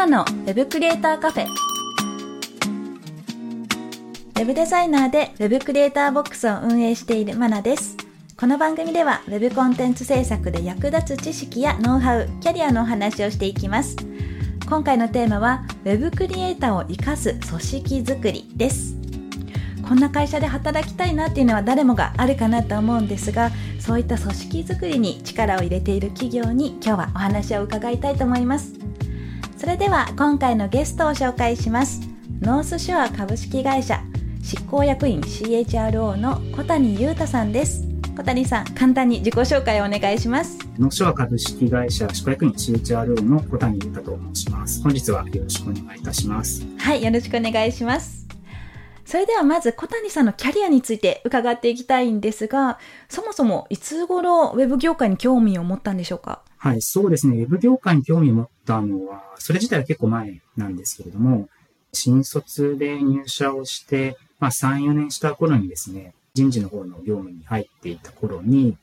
ナのウェブクリエイターカフェ。ウェブデザイナーでウェブクリエイターボックスを運営しているマナです。この番組ではウェブコンテンツ制作で役立つ知識やノウハウ、キャリアのお話をしていきます。今回のテーマはウェブクリエイターを活かす組織づくりです。こんな会社で働きたいなっていうのは誰もがあるかなと思うんですがそういった組織づくりに力を入れている企業に今日はお話を伺いたいと思いますそれでは今回のゲストを紹介します。ノースショア株式会社執行役員 CHRO の小谷裕太さんです。小谷さん簡単に自己紹介をお願いします。ノースショア株式会社執行役員 CHRO の小谷裕太と申します。本日はよろしくお願いいたします。はいよろしくお願いします。それではまず小谷さんのキャリアについて伺っていきたいんですが、そもそもいつ頃ウェブ業界に興味を持ったんでしょうか？はい、そうですね。ウェブ業界に興味を持ったのは、それ自体は結構前なんですけれども、新卒で入社をして、まあ3、4年した頃にですね、人事の方の業務に入っていた頃に、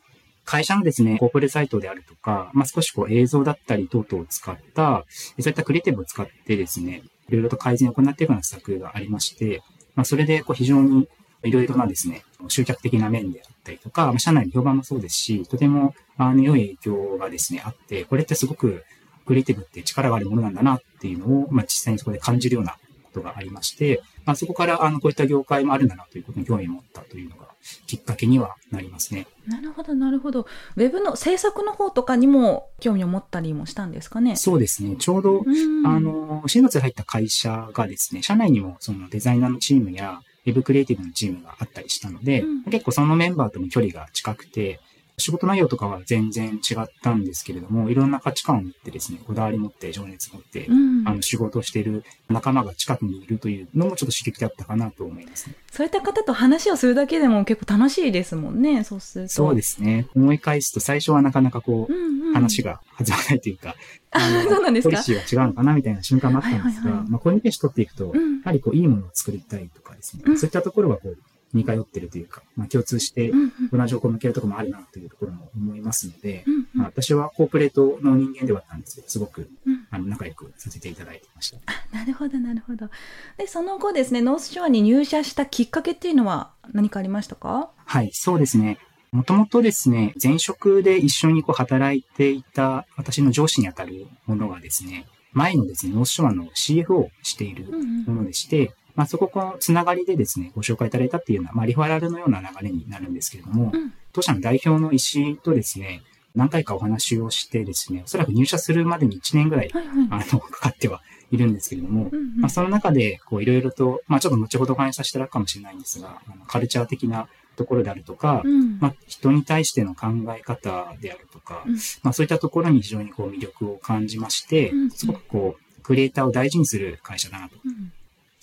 会社のですね、コープレサイトであるとか、まあ、少しこう映像だったり等々を使った、そういったクリエイティブを使ってですね、いろいろと改善を行っていくような施策がありまして、まあ、それでこう非常にいろいろなですね、集客的な面であったりとか、まあ、社内の評判もそうですし、とてもあの良い影響がですね、あって、これってすごくクリエイティブって力があるものなんだなっていうのを、まあ、実際にそこで感じるようなことがありまして、まあ、そこからあのこういった業界もあるんだなということに興味を持ったというのがきっかけにはなりますね。なるほど、なるほど。ウェブの制作の方とかにも興味を持ったりもしたんですかね？そうですね。ちょうど、あの、新卒で入った会社がですね、社内にもそのデザイナーのチームや、ウェブクリエイティブのチームがあったりしたので、うん、結構そのメンバーとも距離が近くて、仕事内容とかは全然違ったんですけれども、いろんな価値観を持ってですね、こだわり持って、情熱持って、うん、あの、仕事をしている仲間が近くにいるというのもちょっと刺激だったかなと思いますね。そういった方と話をするだけでも結構楽しいですもんね、そうすると。そうですね。思い返すと最初はなかなかこう、うんうん、話が弾まないというか、あそうなんですか？ポリシーが違うのかなみたいな瞬間もあったんですが、はいはいはい、まあ、コミュニケーション取っていくと、うん、やはりこう、いいものを作りたいとかですね、うん、そういったところはこう、似通ってるというか、まあ、共通して同じ方向を向けるところもあるなというところも思いますので、まあ、私はコープレートの人間ではあったんですけど、すごく、あの仲良くさせていただいてました。あなるほど、なるほど。で、その後ですね、ノースショアに入社したきっかけっていうのは何かありましたか？はい、そうですね。もともとですね、前職で一緒にこう働いていた私の上司にあたるものがですね、前のですね、ノースショアの CFO をしているものでして、うんうんまあ、そこのつながりでですね、ご紹介いただいたっていうような、まあ、リファラルのような流れになるんですけれども、うん、当社の代表の石井とですね、何回かお話をしてですね、おそらく入社するまでに1年ぐらい、はいはい、あの、かかってはいるんですけれども、うんうん、まあ、その中で、こう、いろいろと、まあ、ちょっと後ほどお話しさせていただくかもしれないんですが、あのカルチャー的なところであるとか、うん、まあ、人に対しての考え方であるとか、うん、まあ、そういったところに非常にこう魅力を感じまして、うんすごくこう、クリエイターを大事にする会社だなと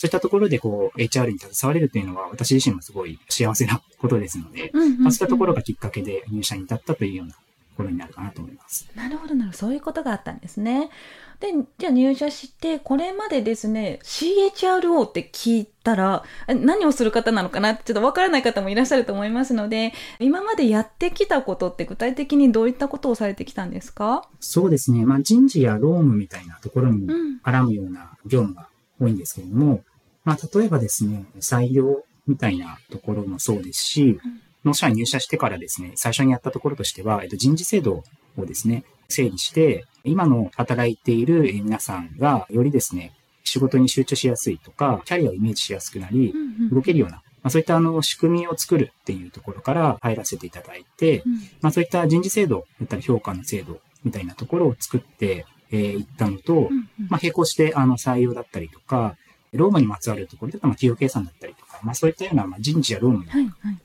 そういったところでこう HR に携われるというのは私自身もすごい幸せなことですので、うんうんうん、まあ、そういったところがきっかけで入社に至ったというようなところになるかなと思います。なるほどなるほど。そういうことがあったんですね。で、じゃあ入社して、これまでですね、CHRO って聞いたら、何をする方なのかなってちょっとわからない方もいらっしゃると思いますので、今までやってきたことって具体的にどういったことをされてきたんですか？そうですね。まあ人事や労務みたいなところに絡むような業務が多いんですけれども、まあ、例えばですね、採用みたいなところもそうですし、納社に入社してからですね、最初にやったところとしては、えっと、人事制度をですね、整理して、今の働いている皆さんが、よりですね、仕事に集中しやすいとか、キャリアをイメージしやすくなり、動けるような、まあ、そういったあの仕組みを作るっていうところから入らせていただいて、まあ、そういった人事制度だったり評価の制度みたいなところを作ってえー、行ったのと、まあ、並行して、あの、採用だったりとか、ロームにまつわるところで、まあ、企業計算だったりとか、まあ、そういったような、まあ、人事やローム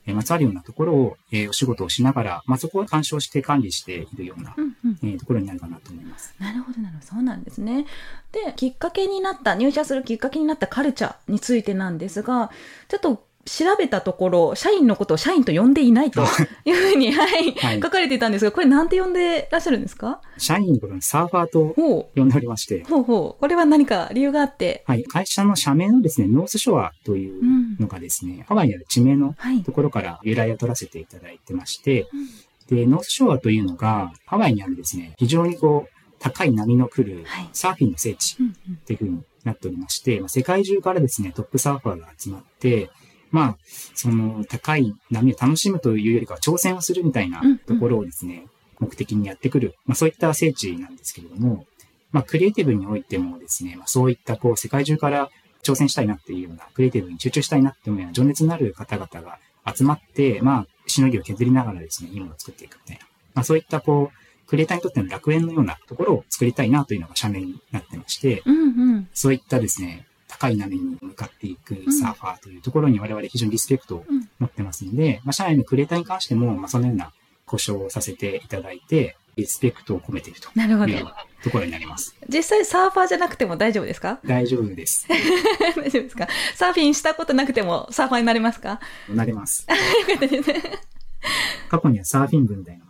にまつわるようなところを、えー、お仕事をしながら、まあ、そこを干渉して管理しているような、うんうん、えー、ところになるかなと思います。なるほど、なるほど。そうなんですね。で、きっかけになった、入社するきっかけになったカルチャーについてなんですが、ちょっと調べたところ、社員のことを社員と呼んでいないというふうに、はい、はい、書かれていたんですが、これなんて呼んでらっしゃるんですか？社員のことにサーファーと呼んでおりまして。ほう。ほう。これは何か理由があって。はい。会社の社名のですね、ノースショアというのがですね、うん、ハワイにある地名のところから由来を取らせていただいてまして、はい、で、ノースショアというのが、ハワイにあるですね、非常にこう、高い波の来るはい。サーフィンの聖地っていう風になっておりまして、まあ、世界中からですね、トップサーファーが集まって、まあ、その高い波を楽しむというよりかは挑戦をするみたいなうんうんところをですね、目的にやってくる、まあそういった聖地なんですけれども、まあクリエイティブにおいてもですね、まあそういったこう世界中から挑戦したいなっていうような、クリエイティブに集中したいなっていうような情熱のある方々が集まって、まあしのぎを削りながらですね、いいものを作っていくみたいな。まあそういったこう、クリエイターにとっての楽園のようなところを作りたいなというのが社名になってまして、うんうん。そういったですね、高い波に向かっていくサーファーというところに我々非常にリスペクトをうん持ってますので、まあ、社内のクリエイターに関しても、まあ、そのような呼称をさせていただいて、リスペクトを込めているという。ところになります。実際サーファーじゃなくても大丈夫ですか？大丈夫です。大丈夫ですか？サーフィンしたことなくてもサーファーになれますか？なれます。よかったですね。過去にはサーフィン部みたいなの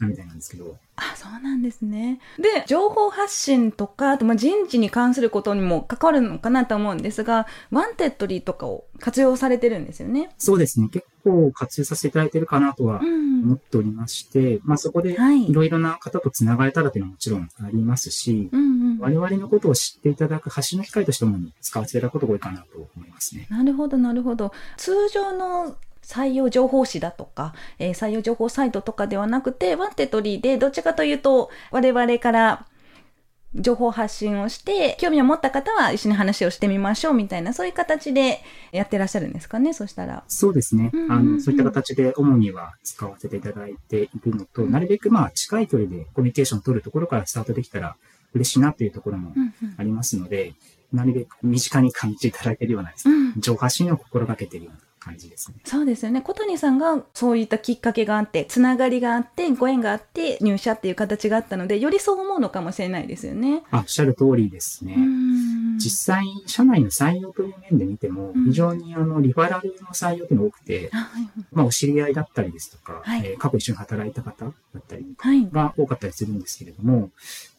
したみたいなんですけど、あ、そうなんですね。で、情報発信とか、あとまあ人事に関することにも関わるのかなと思うんですが、 Wantedly とかを活用されてるんですよね。そうですね、結構活用させていただいているかなとはうん。思っておりまして、まあそこではいいろいろな方と繋がれたらというのはもちろんありますし、うんうん。我々のことを知っていただく発信の機会としても使わせていただくことが多いかなと思いますね。なるほど、なるほど。通常の採用情報誌だとか、えー採用情報サイトとかではなくて、 Wantedly でどっちかというと、我々から情報発信をして、興味を持った方は一緒に話をしてみましょうみたいな、そういう形でやってらっしゃるんですかね、そしたら。そうですね。うんうんうんあの、そういった形で主には使わせていただいているのと、なるべくまあ近い距離でコミュニケーションを取るところからスタートできたら嬉しいなというところもうんうんありますので、なるべく身近に感じていただけるようなですね、うん情報発信を心がけているような感じですね。そうですよね。小谷さんがそういったきっかけがあって、つながりがあって、ご縁があって、入社っていう形があったので、よりそう思うのかもしれないですよね。あ、おっしゃる通りですね。うん実際、社内の採用という面で見てもうん、非常にあの、リファラルの採用というのが多くて、あはいまあ、お知り合いだったりですとか、はいえー過去一緒に働いた方だったりはい。が多かったりするんですけれども、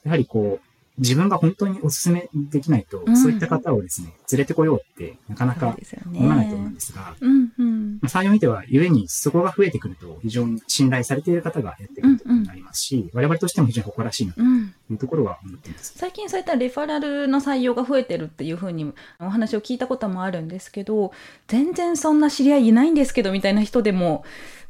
やはりこう、自分が本当にお勧めできないと、うんそういった方をですね、連れてこようってなかなか。思わないと思うんですが、うんうん。まあ、採用にては、ゆえにそこが増えてくると、非常に信頼されている方がやってくるということになりますし、我々としても非常に誇らしいなとうん、いうところは思っています。最近そういったレファラルの採用が増えてるっていうふうにお話を聞いたこともあるんですけど全然そんな知り合いいないんですけどみたいな人でも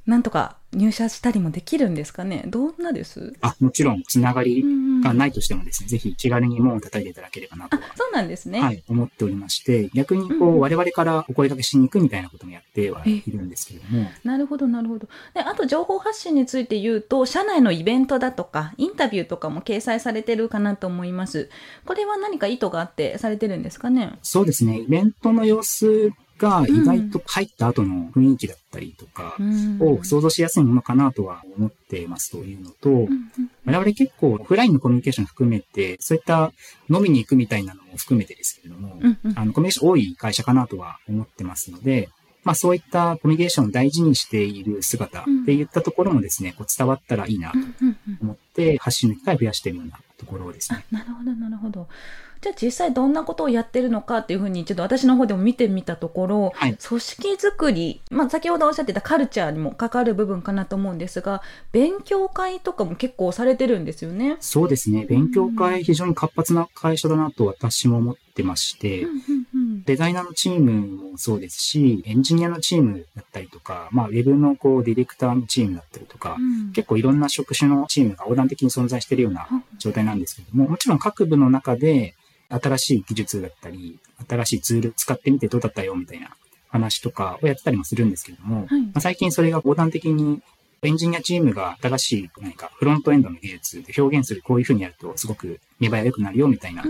なんとか入社したりもできるんですかね？どんなです？あ、もちろん、つながりんがないとしてもですね、ぜひ気軽に門を叩いていただければなとあそうなんですね。はい、思っておりまして、逆にこうんう、我々からお声掛けしに行くみたいなこともやってはいるんですけれども、なるほど、なるほど。で、あと情報発信について言うと、社内のイベントだとか、インタビューとかも掲載されてるかなと思います。これは何か意図があってされてるんですかね？そうですね、イベントの様子が意外と入った後の雰囲気だったりとかうん。を想像しやすいものかなとは思ってますというのと、我々結構オフラインのコミュニケーション含めて、そういった飲みに行くみたいなのも含めてですけれども、あの、コミュニケーション多い会社かなとは思ってますので、まあそういったコミュニケーションを大事にしている姿っていったところもですね、こう伝わったらいいなと思って発信の機会を増やしているようなところですあね。なるほどなるほどじゃあ実際どんなことをやってるのかっていうふうにちょっと私の方でも見てみたところ、はい。組織づくり、まあ、先ほどおっしゃってたカルチャーにも関わる部分かなと思うんですが勉強会とかも結構されてるんですよね。そうですね。勉強会非常に活発な会社だなと私も思ってまして、デザイナーのチームもそうですし、エンジニアのチームだったりとか、まあ、ウェブのこう、ディレクターのチームだったりとか、うん。結構いろんな職種のチームが横断的に存在しているような状態なんですけども、もちろん各部の中で新しい技術だったり、新しいツール使ってみてどうだったよみたいな話とかをやってたりもするんですけれども、はい。まあ、最近それが横断的にエンジニアチームが新しい何かフロントエンドの技術で表現するこういう風にやるとすごく見栄えが良くなるよみたいな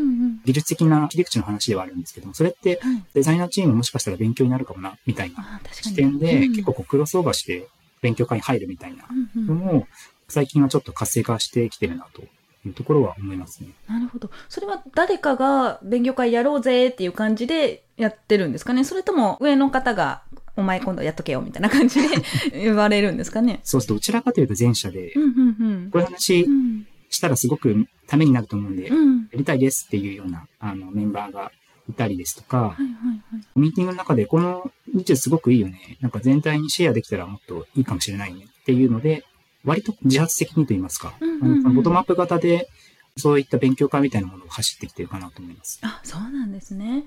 技術的な切り口の話ではあるんですけども、それってはい。デザイナーチームもしかしたら勉強になるかもな、みたいな視点で、うん結構こうクロスオーバーして勉強会に入るみたいなのも、最近はちょっと活性化してきてるなというところは思いますね。なるほど。それは誰かが勉強会やろうぜっていう感じでやってるんですかね？それとも上の方がお前今度やっとけよみたいな感じで言われるんですかね？そうす。ると、どちらかというと前者でう、んうんうん。こういう話うん。したらすごくためになると思うんで、やうん。りたいですっていうようなあのメンバーがいたりですとかは、いはいはい。ミーティングの中でこの技術すごくいいよね。なんか全体にシェアできたらもっといいかもしれないねっていうので、割と自発的にと言いますか、うんうんうん。あのボトムアップ型でそういった勉強会みたいなものを走ってきてるかなと思います。あ、そうなんですね。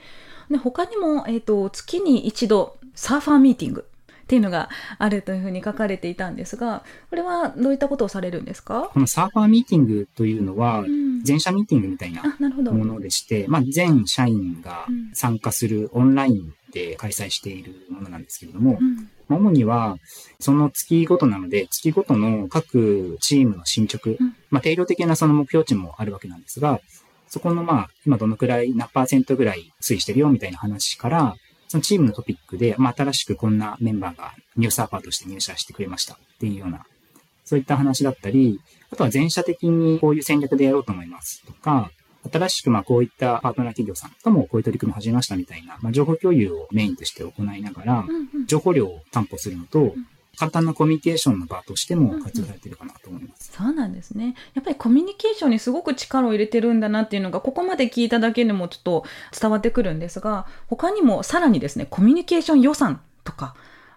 で、他にも、えっ、ー、と、月に一度、サーファーミーティングっていうのがあるというふうに書かれていたんですが、これはどういったことをされるんですか？このサーファーミーティングというのは、全社ミーティングみたいなものでして、まあ、全社員が参加するオンラインで開催しているものなんですけれども、うん主には、その月ごとなので、月ごとの各チームの進捗、うん、まあ、定量的なその目標値もあるわけなんですが、そこのまあ、今どのくらい、何パーセントぐらい推移してるよみたいな話から、そのチームのトピックで、まあ、新しくこんなメンバーがニューサーファーとして入社してくれましたっていうような、そういった話だったり、あとは全社的にこういう戦略でやろうと思いますとか、新しくまあこういったパートナー企業さんともこういう取り組みを始めましたみたいな、まあ、情報共有をメインとして行いながら、情報量を担保するのと、簡単なコミュニケーションの場としても活用されてるかなと思います、うんうん、そうなんですね。やっぱりコミュニケーションにすごく力を入れてるんだなっていうのが、ここまで聞いただけでもちょっと伝わってくるんですが、他にもさらにですね、コミュニケーション予算とか、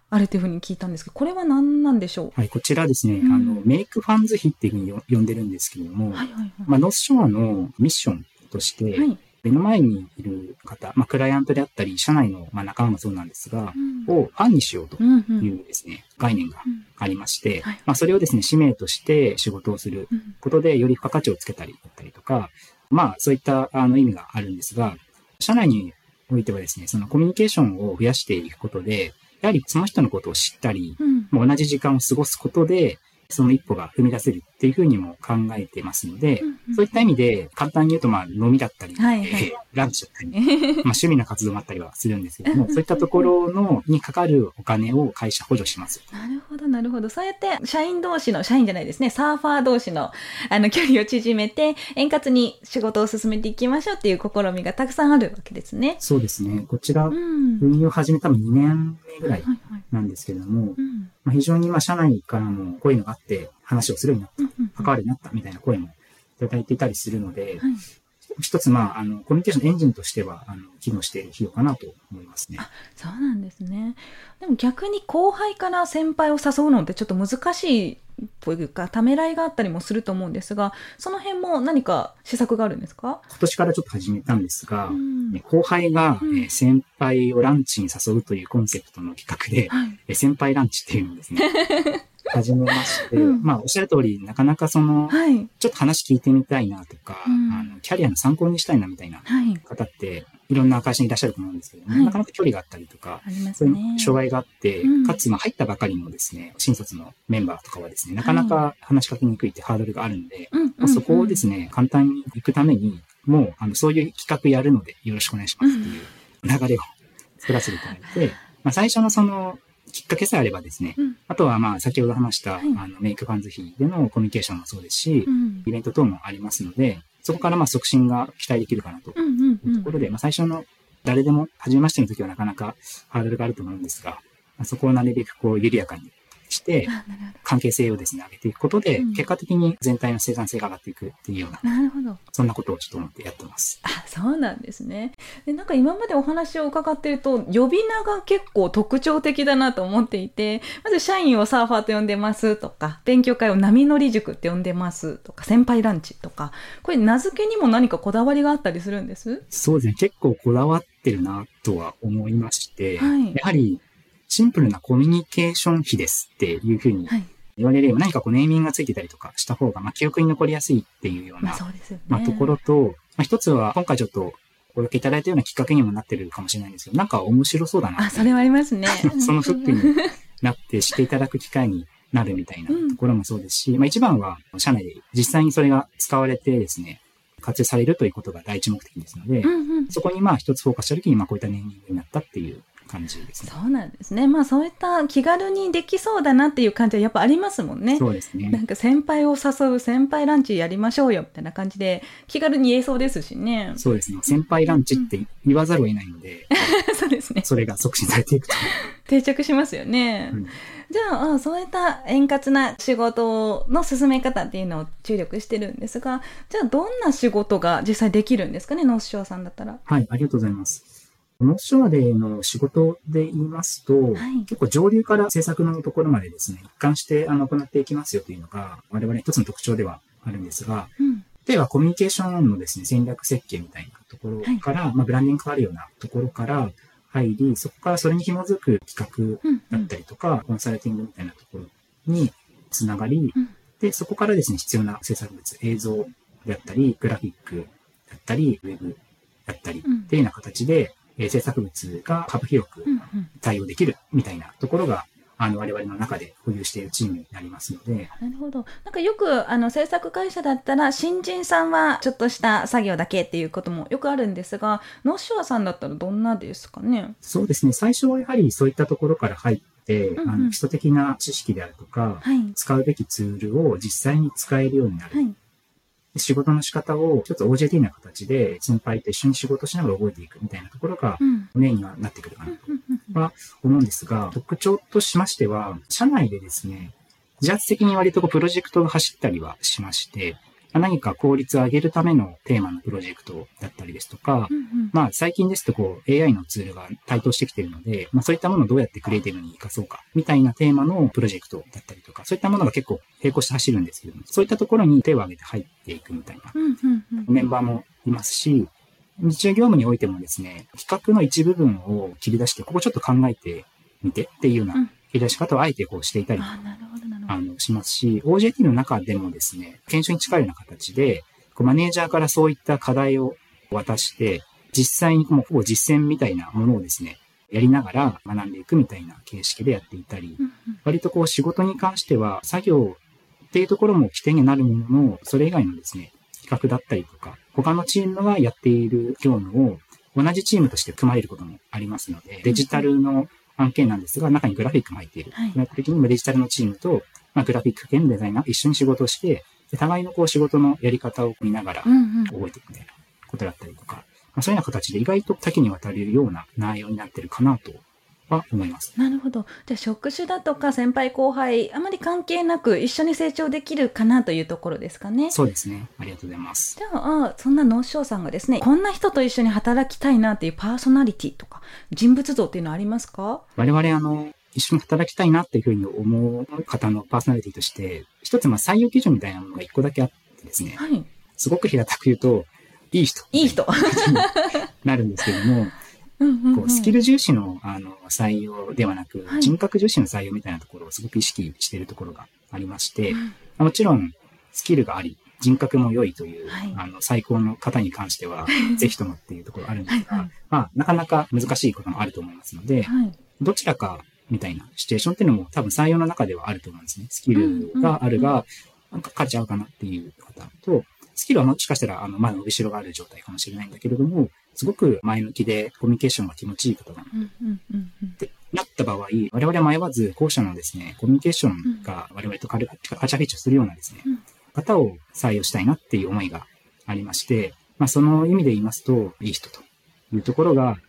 あるというふうに聞いたんですけど、これは何なんでしょう？はい、こちらですね、うん、あの、メイクファンズ費っていうふうに呼んでるんですけれども、はいはいはい、まあ、ノースショアのミッションとして、はい、目の前にいる方、まあ、クライアントであったり、社内の、まあ、仲間もそうなんですが、うん、をファンにしようというですね、うんうん、概念がありまして、はい、まあ、それをですね、使命として仕事をすることで、より付加価値をつけたりだったりとか、まあ、そういったあの意味があるんですが、社内においてはですね、そのコミュニケーションを増やしていくことで、やはりその人のことを知ったり、うん、同じ時間を過ごすことで、その一歩が踏み出せるっていうふうにも考えてますので、うんうん、そういった意味で、簡単に言うと、まあ、飲みだったり、はいはい、えー、ランチだったり、まあ、趣味な活動もあったりはするんですけども、そういったところの、にかかるお金を会社補助します。なるほど、なるほど。そうやって、社員同士の、社員じゃないですね、サーファー同士の、あの、距離を縮めて、円滑に仕事を進めていきましょうっていう試みがたくさんあるわけですね。そうですね。こちら、運用を始めたの2年目ぐらいなんですけれども、まあ、非常にまあ社内からもこういうのがあって話をするようになった、関わるようになったみたいな声もいただいていたりするので、はい、一つまあ、あの、コミュニケーションエンジンとしては、あの、機能している費用かなと思いますね。あ、そうなんですね。でも逆に後輩から先輩を誘うのってちょっと難しいというか、ためらいがあったりもすると思うんですが、その辺も何か施策があるんですか？今年からちょっと始めたんですが、うん、後輩が、うん、先輩をランチに誘うというコンセプトの企画で、はい、先輩ランチっていうのですね。始めまして、うん、まあ、おっしゃる通り、なかなかその、はい、ちょっと話聞いてみたいなとか、うん、あの、キャリアの参考にしたいなみたいな方って、いろんな会社にいらっしゃると思うんですけども、はい、なかなか距離があったりとか、ね、そういう障害があって、うん、かつ、まあ、入ったばかりのですね、新卒のメンバーとかはですね、なかなか話しかけにくいってハードルがあるんで、まあ、そこをですね、簡単に行くために、もう、あの、そういう企画やるのでよろしくお願いしますっていう流れを作らせていただいて、まあ、最初のその、きっかけさえあればですね、うん、あとはまあ先ほど話した、はい、あのメイクファンズ費でのコミュニケーションもそうですし、うん、イベント等もありますので、そこからまあ促進が期待できるかなと。いうところで、まあ最初の誰でも初めましての時はなかなかハードルがあると思うんですが、まあ、そこをなるべくこう緩やかにして、関係性をですね、上げていくことで、結果的に全体の生産性が上がっていくっていうような、なるほど。そんなことをちょっと思ってやってます。あ、そうなんですね。で、なんか今までお話を伺ってると、呼び名が結構特徴的だなと思っていて、まず社員をサーファーと呼んでますとか、勉強会を波乗り塾って呼んでますとか、先輩ランチとか、これ名付けにも何かこだわりがあったりするんです？そうですね。結構こだわってるなとは思いまして、はい、やはりシンプルなコミュニケーション費ですっていうふうに言われれば、何かこうネーミングがついてたりとかした方が、まあ、記憶に残りやすいっていうような、まあ、ところと、まあ、一つは今回ちょっとお受けいただいたようなきっかけにもなってるかもしれないんですけど、なんか面白そうだな。あ、それはありますね。そのフックになってしていただく機会になるみたいなところもそうですし、うん、まあ一番は社内で実際にそれが使われてですね、活用されるということが第一目的ですので、うんうん、そこにまあ一つフォーカスしたときに、まあこういったネーミングになったっていう感じですね。そうなんですね。まあそういった気軽にできそうだなっていう感じはやっぱありますもんね。そうですね。なんか先輩を誘う先輩ランチやりましょうよみたいな感じで気軽に言えそうですしね。そうですね。先輩ランチって言わざるを得ないので、そうですね。それが促進されていくと。定着しますよね。うんじゃあ、そういった円滑な仕事の進め方っていうのを注力してるんですが、じゃあどんな仕事が実際できるんですかね、ノースショアさんだったら。はい、ありがとうございます。ノースショアでの仕事で言いますと、はい、結構上流から制作のところまでですね、一貫してあの行っていきますよというのが、我々一つの特徴ではあるんですが、うん、例えばコミュニケーションのですね、戦略設計みたいなところから、はい、まあ、ブランディングがあるようなところから入り、そこからそれに紐づく企画だったりとか、うんうん、コンサルティングみたいなところにつながり、うん、で、そこからですね、必要な制作物、映像であったり、グラフィックだったり、ウェブだったり、っていうような形で、え制作物が幅広く対応できるみたいなところが、あの、我々の中で保有しているチームになりますので。なるほど。なんかよく、あの、制作会社だったら、新人さんはちょっとした作業だけっていうこともよくあるんですが、ノーシュアさんだったらどんなですかね？そうですね。最初はやはりそういったところから入って、うんうん、あの基礎的な知識であるとか、はい、使うべきツールを実際に使えるようになる。はい仕事の仕方を一つ OJT な形で先輩と一緒に仕事しながら覚えていくみたいなところがメインにはなってくるかなとは思うんですが、特徴としましては、社内でですね、自発的に割とこうプロジェクトが走ったりはしまして、何か効率を上げるためのテーマのプロジェクトだったりですとか、うんうん、まあ最近ですとこう AI のツールが台頭してきているので、まあそういったものをどうやってクリエイティブに活かそうか、みたいなテーマのプロジェクトだったりとか、そういったものが結構並行して走るんですけども、そういったところに手を挙げて入っていくみたいなメンバーもいますし、日常業務においてもですね、企画の一部分を切り出して、ここちょっと考えてみてっていうような切り出し方をあえてこうしていたりあのしますし、OJT の中でもですね、研修に近いような形で、こうマネージャーからそういった課題を渡して、実際にもうほぼ実践みたいなものをですね、やりながら学んでいくみたいな形式でやっていたり、割とこう仕事に関しては作業っていうところも起点になるものの、それ以外のですね、企画だったりとか、他のチームがやっている業務を同じチームとして組まれることもありますので、デジタルの案件なんですが、中にグラフィックも入っている。はい、的にデジタルのチームと、まあ、グラフィック系のデザイナー一緒に仕事をして、互いのこう仕事のやり方を見ながら覚えていくみたいなことだったりとか、まあ、そういうような形で意外と多岐にわたるような内容になってるかなとは思います。なるほど。じゃあ職種だとか先輩後輩、あまり関係なく一緒に成長できるかなというところですかね。そうですね。ありがとうございます。じゃあ、そんな農商さんがですね、こんな人と一緒に働きたいなっていうパーソナリティとか、人物像っていうのはありますか？我々、あの、一緒に働きたいなっていうふうに思う方のパーソナリティとして、一つまあ採用基準みたいなものが一個だけあってですね、はい、すごく平たく言うと、いい人。いい人。なるんですけども、こうスキル重視のあの採用ではなく、はい、人格重視の採用みたいなところをすごく意識しているところがありまして、うん、もちろんスキルがあり、人格も良いという、はい、あの最高の方に関しては、ぜひともっていうところあるんですが、はい、まあ、なかなか難しいこともあると思いますので、どちらかみたいなシチュエーションっていうのも多分採用の中ではあると思うんですね。スキルがあるが、なんか価値合うかなっていう方と、スキルはもしかしたらあの前の後ろがある状態かもしれないんだけれども、すごく前向きでコミュニケーションが気持ちいい方だな。ってなった場合、我々は迷わず後者のですね、コミュニケーションが我々とカチャフィッチするようなですね、方を採用したいなっていう思いがありまして、まあその意味で言いますと、いい人というところが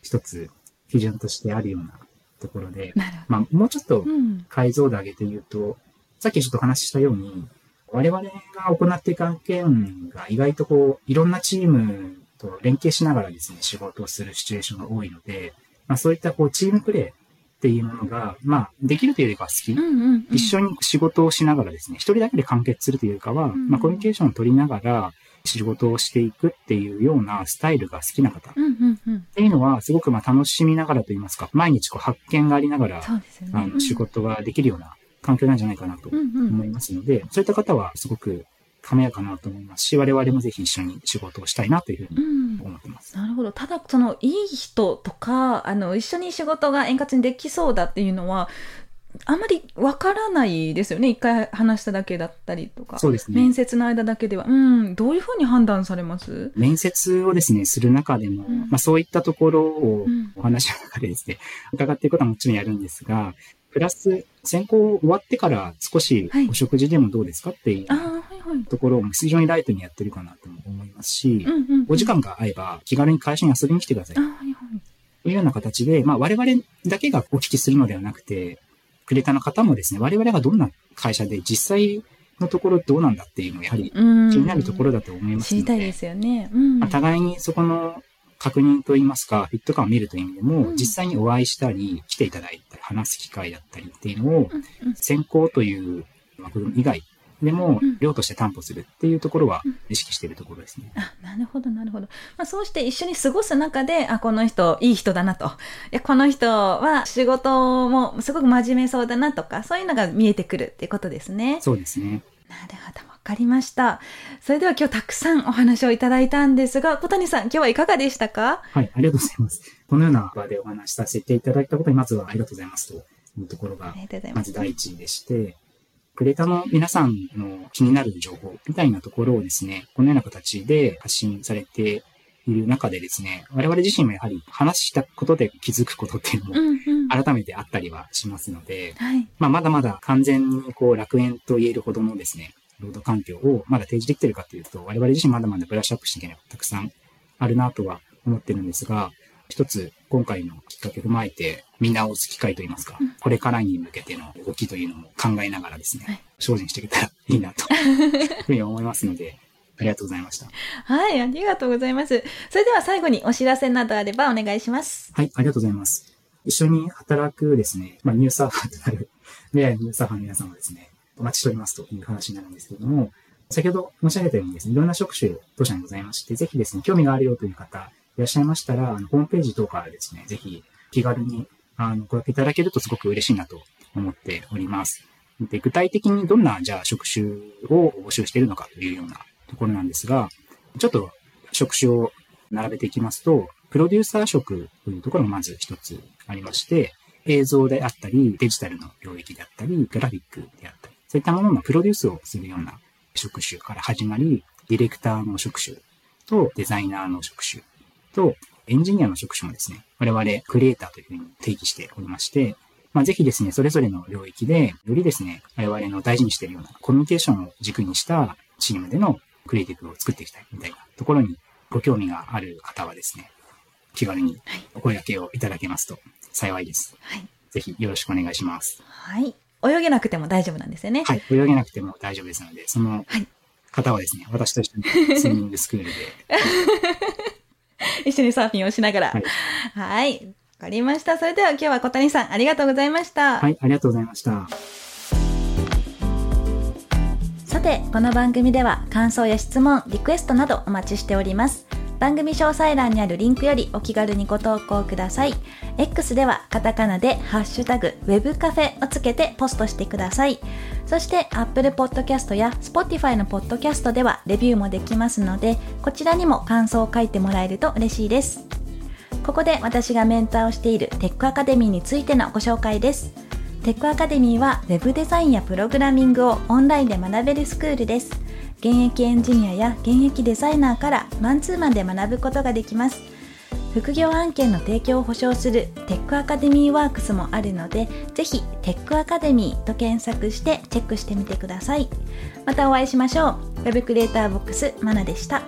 一つ基準としてあるようなところで、まあもうちょっと解像度上げて言うと、さっきちょっと話したように、我々が行っていく案件が意外とこう、いろんなチームと連携しながらですね、仕事をするシチュエーションが多いので、まあそういったこうチームプレーっていうものが、まあできるというよりかは好き、うんうんうん、一緒に仕事をしながらですね、一人だけで完結するというかは、うんうん、まあコミュニケーションを取りながら仕事をしていくっていうようなスタイルが好きな方、っていうのはすごくまあ楽しみながらといいますか、毎日こう発見がありながら、ね、あの仕事ができるような環境なんじゃないかなと思いますので、うんうん、そういった方はすごく華やかなと思いますし、我々もぜひ一緒に仕事をしたいなというふうに思ってます。うん、なるほど。ただ、その、いい人とか、あの、一緒に仕事が円滑にできそうだっていうのは、あんまりわからないですよね。一回話しただけだったりとか。そうですね。面接の間だけでは。うん。どういうふうに判断されます？面接をですね、する中でも、うん、まあそういったところをお話の中でですね、伺っていくことはもちろんやるんですが、プラス、選考終わってから少しお食事でもどうですかっていうところを非常にライトにやってるかなと思いますし、お時間が合えば気軽に会社に遊びに来てください。というような形で、まあ我々だけがお聞きするのではなくて、クレーターの方もですね、我々がどんな会社で実際のところどうなんだっていうのがやはり気になるところだと思いますので、知りたいですよね。まあ、互いにそこの確認といいますか、フィット感を見るという意味でも、うん、実際にお会いしたり、来ていただいたり、話す機会だったりっていうのを、先行という枠組み以外でも量として担保するっていうところは意識しているところですね。あ、なるほど、なるほど。まあ、そうして一緒に過ごす中で、あ、この人、いい人だなと。いや、この人は仕事もすごく真面目そうだなとか、そういうのが見えてくるっていうことですね。そうですね。なるほど。わかりました。それでは今日たくさんお話をいただいたんですが、小谷さん、今日はいかがでしたか？はい、ありがとうございます。このような場でお話しさせていただいたことに、まずはありがとうございますというところが、まず第一でして、クレーターの皆さんの気になる情報みたいなところをですね、このような形で発信されている中でですね、我々自身もやはり話したことで気づくことっていうのも改めてあったりはしますので、うんうん、まあまだまだ完全にこう楽園と言えるほどのですね、労働環境をまだ提示できてるかというと、我々自身まだまだブラッシュアップしていけないたくさんあるなとは思ってるんですが、一つ今回のきっかけを踏まえて見直す機会といいますか、うん、これからに向けての動きというのも考えながらですね、はい、精進していけたらいいなというふうに思いますので、ありがとうございました。はい、ありがとうございます。それでは最後にお知らせなどあればお願いします。はい、ありがとうございます。一緒に働くですね、まあ、ニューサーファーとなる、未来のニューサーファーの皆様はですね、おお待ちしておりますという話になるんですけれども、先ほど申し上げたようにですね、いろんな職種当社にございまして、ぜひですね、興味があるよという方、いらっしゃいましたら、あのホームページ等からですね、ぜひ気軽にあのご予約いただけるとすごく嬉しいなと思っております。で具体的にどんな、じゃあ、職種を募集しているのかというようなところなんですが、ちょっと職種を並べていきますと、プロデューサー職というところもまず一つありまして、映像であったり、デジタルの領域であったり、グラフィックであったり、そういったもののプロデュースをするような職種から始まり、ディレクターの職種とデザイナーの職種と、エンジニアの職種もですね、我々クリエイターというふうに定義しておりまして、まあ、ぜひですね、それぞれの領域で、よりですね、我々の大事にしているようなコミュニケーションを軸にしたチームでのクリエイティブを作っていきたいみたいなところにご興味がある方はですね、気軽にお声掛けをいただけますと幸いです。はい。ぜひよろしくお願いします。はい。泳げなくても大丈夫なんですよね。はい。泳げなくても大丈夫ですので、その方はですね、私と一緒に スイミングスクールで 一緒にサーフィンをしながら。はい。はい。わかりました。それでは今日は小谷さん、ありがとうございました。はい、ありがとうございました。さて、この番組では感想や質問、リクエストなどお待ちしております。番組詳細欄にあるリンクよりお気軽にご投稿ください。X ではカタカナでハッシュタグ web カフェをつけてポストしてください。そして Apple Podcast や Spotify の Podcast ではレビューもできますので、こちらにも感想を書いてもらえると嬉しいです。ここで私がメンターをしているテックアカデミーについてのご紹介です。テックアカデミーは Web デザインやプログラミングをオンラインで学べるスクールです。現役エンジニアや現役デザイナーからマンツーマンで学ぶことができます。副業案件の提供を保証するテックアカデミーワークスもあるので、ぜひテックアカデミーと検索してチェックしてみてください。またお会いしましょう。Web クリエイターボックスまなでした。